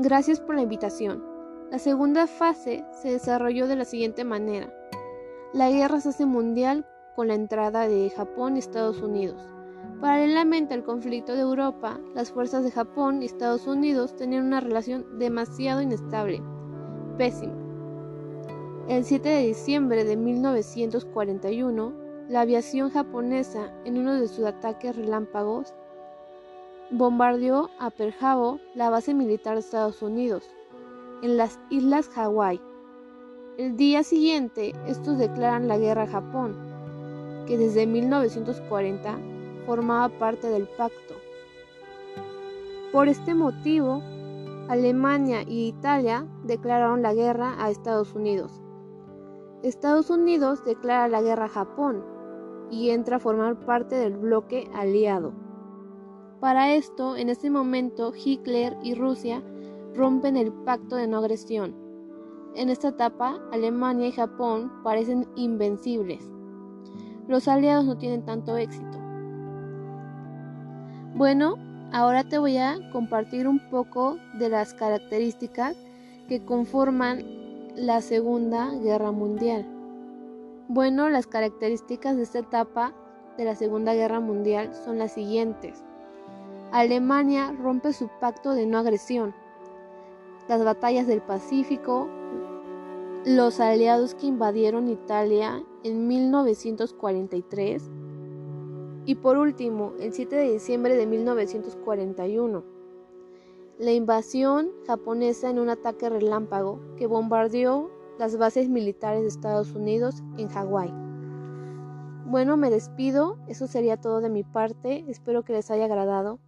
Gracias por la invitación. La segunda fase se desarrolló de la siguiente manera. La guerra se hace mundial con la entrada de Japón y Estados Unidos. Paralelamente al conflicto de Europa, las fuerzas de Japón y Estados Unidos tenían una relación demasiado inestable, pésima. El 7 de diciembre de 1941, la aviación japonesa, en uno de sus ataques relámpagos, bombardeó a Pearl la base militar de Estados Unidos, en las islas Hawái. El día siguiente, estos declaran la guerra a Japón, que desde 1940 formaba parte del pacto. Por este motivo, Alemania y Italia declararon la guerra a Estados Unidos. Estados Unidos declara la guerra a Japón y entra a formar parte del bloque aliado. Para esto, en ese momento, Hitler y Rusia rompen el pacto de no agresión. En esta etapa, Alemania y Japón parecen invencibles. Los aliados no tienen tanto éxito. Bueno, ahora te voy a compartir un poco de las características que conforman la Segunda Guerra Mundial. Bueno, las características de esta etapa de la Segunda Guerra Mundial son las siguientes. Alemania rompe su pacto de no agresión. Las batallas del Pacífico, los aliados que invadieron Italia en 1943 y por último, el 7 de diciembre de 1941, la invasión japonesa en un ataque relámpago que bombardeó las bases militares de Estados Unidos en Hawái. Bueno, me despido, eso sería todo de mi parte, espero que les haya agradado.